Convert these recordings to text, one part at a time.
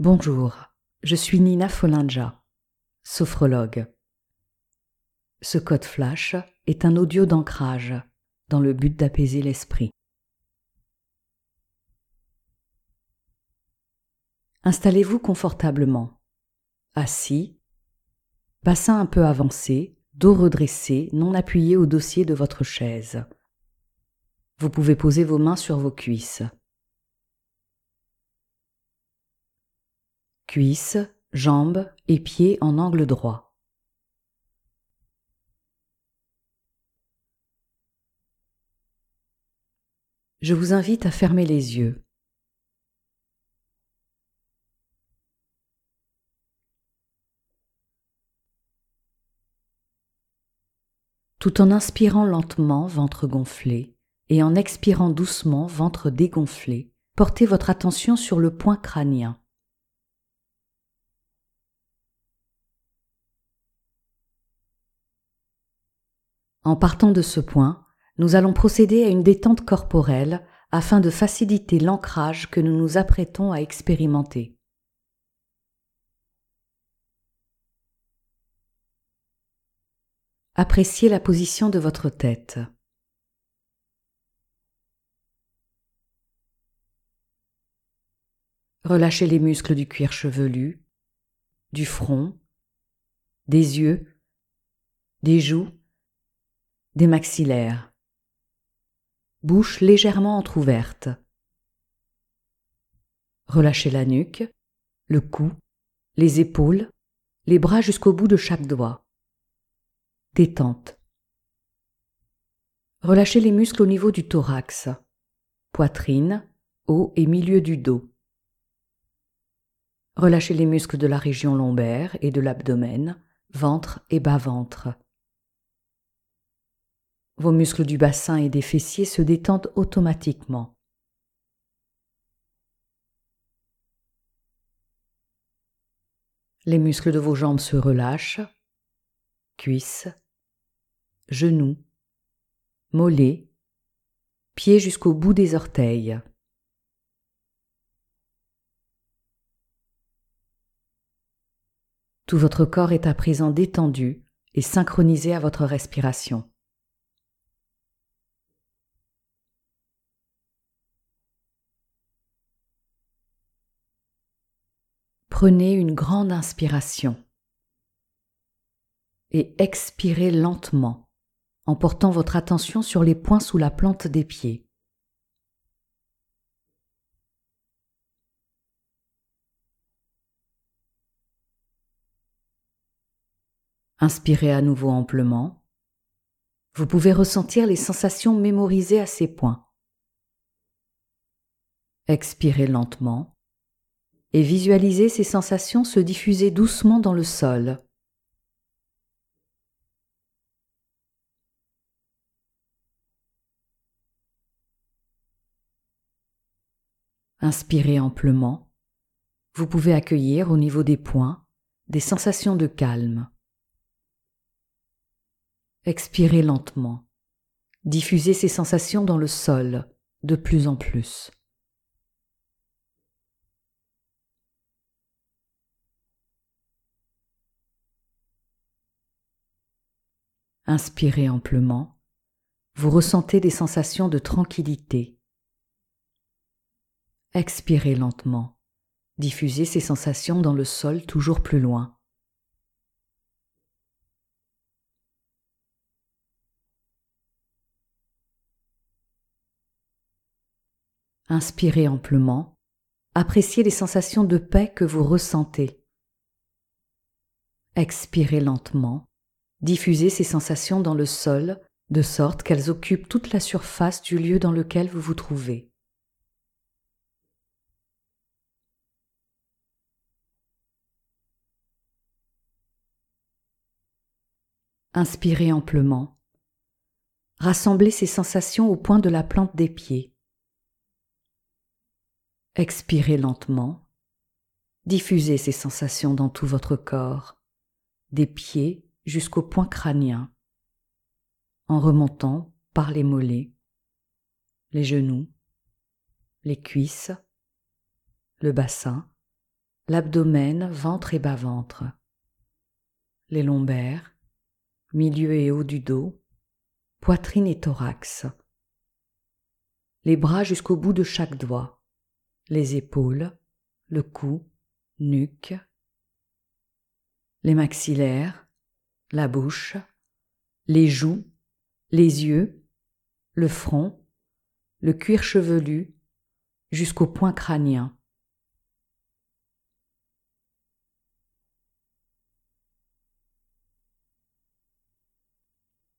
Bonjour, je suis Nina Folinja, sophrologue. Ce code flash est un audio d'ancrage dans le but d'apaiser l'esprit. Installez-vous confortablement, assis, bassin un peu avancé, dos redressé, non appuyé au dossier de votre chaise. Vous pouvez poser vos mains sur vos cuisses. Cuisses, jambes et pieds en angle droit. Je vous invite à fermer les yeux. Tout en inspirant lentement, ventre gonflé, et en expirant doucement, ventre dégonflé, portez votre attention sur le point crânien. En partant de ce point, nous allons procéder à une détente corporelle afin de faciliter l'ancrage que nous nous apprêtons à expérimenter. Appréciez la position de votre tête. Relâchez les muscles du cuir chevelu, du front, des yeux, des joues des maxillaires. Bouche légèrement entr'ouverte. Relâchez la nuque, le cou, les épaules, les bras jusqu'au bout de chaque doigt. Détente. Relâchez les muscles au niveau du thorax, poitrine, haut et milieu du dos. Relâchez les muscles de la région lombaire et de l'abdomen, ventre et bas-ventre. Vos muscles du bassin et des fessiers se détendent automatiquement. Les muscles de vos jambes se relâchent, cuisses, genoux, mollets, pieds jusqu'au bout des orteils. Tout votre corps est à présent détendu et synchronisé à votre respiration. Prenez une grande inspiration et expirez lentement en portant votre attention sur les points sous la plante des pieds. Inspirez à nouveau amplement. Vous pouvez ressentir les sensations mémorisées à ces points. Expirez lentement et visualisez ces sensations se diffuser doucement dans le sol. Inspirez amplement. Vous pouvez accueillir au niveau des points des sensations de calme. Expirez lentement. Diffusez ces sensations dans le sol de plus en plus. Inspirez amplement. Vous ressentez des sensations de tranquillité. Expirez lentement. Diffusez ces sensations dans le sol toujours plus loin. Inspirez amplement. Appréciez les sensations de paix que vous ressentez. Expirez lentement. Diffusez ces sensations dans le sol, de sorte qu'elles occupent toute la surface du lieu dans lequel vous vous trouvez. Inspirez amplement. Rassemblez ces sensations au point de la plante des pieds. Expirez lentement. Diffusez ces sensations dans tout votre corps, des pieds jusqu'au point crânien, en remontant par les mollets, les genoux, les cuisses, le bassin, l'abdomen, ventre et bas-ventre, les lombaires, milieu et haut du dos, poitrine et thorax, les bras jusqu'au bout de chaque doigt, les épaules, le cou, nuque, les maxillaires, la bouche, les joues, les yeux, le front, le cuir chevelu, jusqu'au point crânien.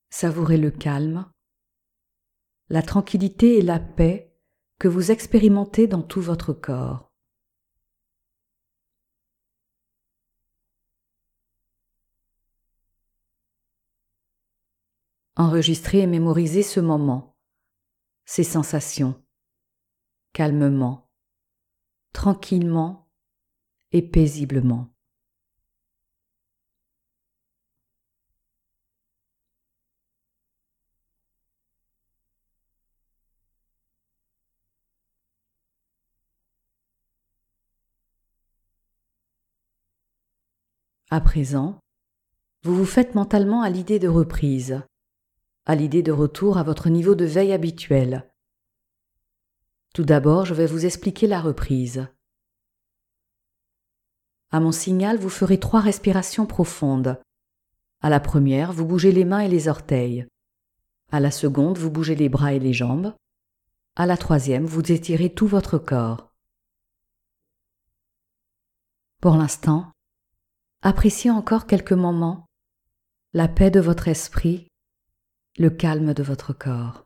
Savourez le calme, la tranquillité et la paix que vous expérimentez dans tout votre corps. Enregistrez et mémorisez ce moment, ces sensations, calmement, tranquillement. Et paisiblement. À présent, vous vous faites mentalement à l'idée de reprise, à l'idée de retour à votre niveau de veille habituel. Tout d'abord, je vais vous expliquer la reprise. À mon signal, vous ferez trois respirations profondes. À la première, vous bougez les mains et les orteils. À la seconde, vous bougez les bras et les jambes. À la troisième, vous étirez tout votre corps. Pour l'instant, appréciez encore quelques moments la paix de votre esprit, le calme de votre corps.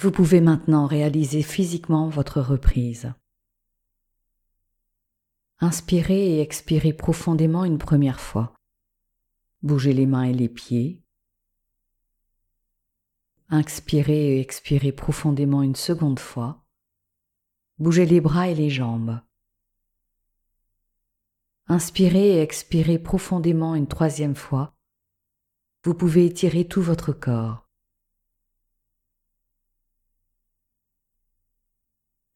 Vous pouvez maintenant réaliser physiquement votre reprise. Inspirez et expirez profondément une première fois. Bougez les mains et les pieds. Inspirez et expirez profondément une seconde fois. Bougez les bras et les jambes. Inspirez et expirez profondément une troisième fois. Vous pouvez étirer tout votre corps.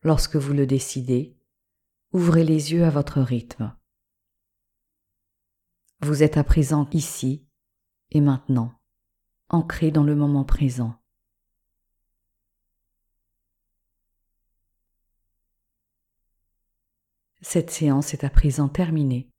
Lorsque vous le décidez, ouvrez les yeux à votre rythme. Vous êtes à présent ici et maintenant, ancré dans le moment présent. Cette séance est à présent terminée.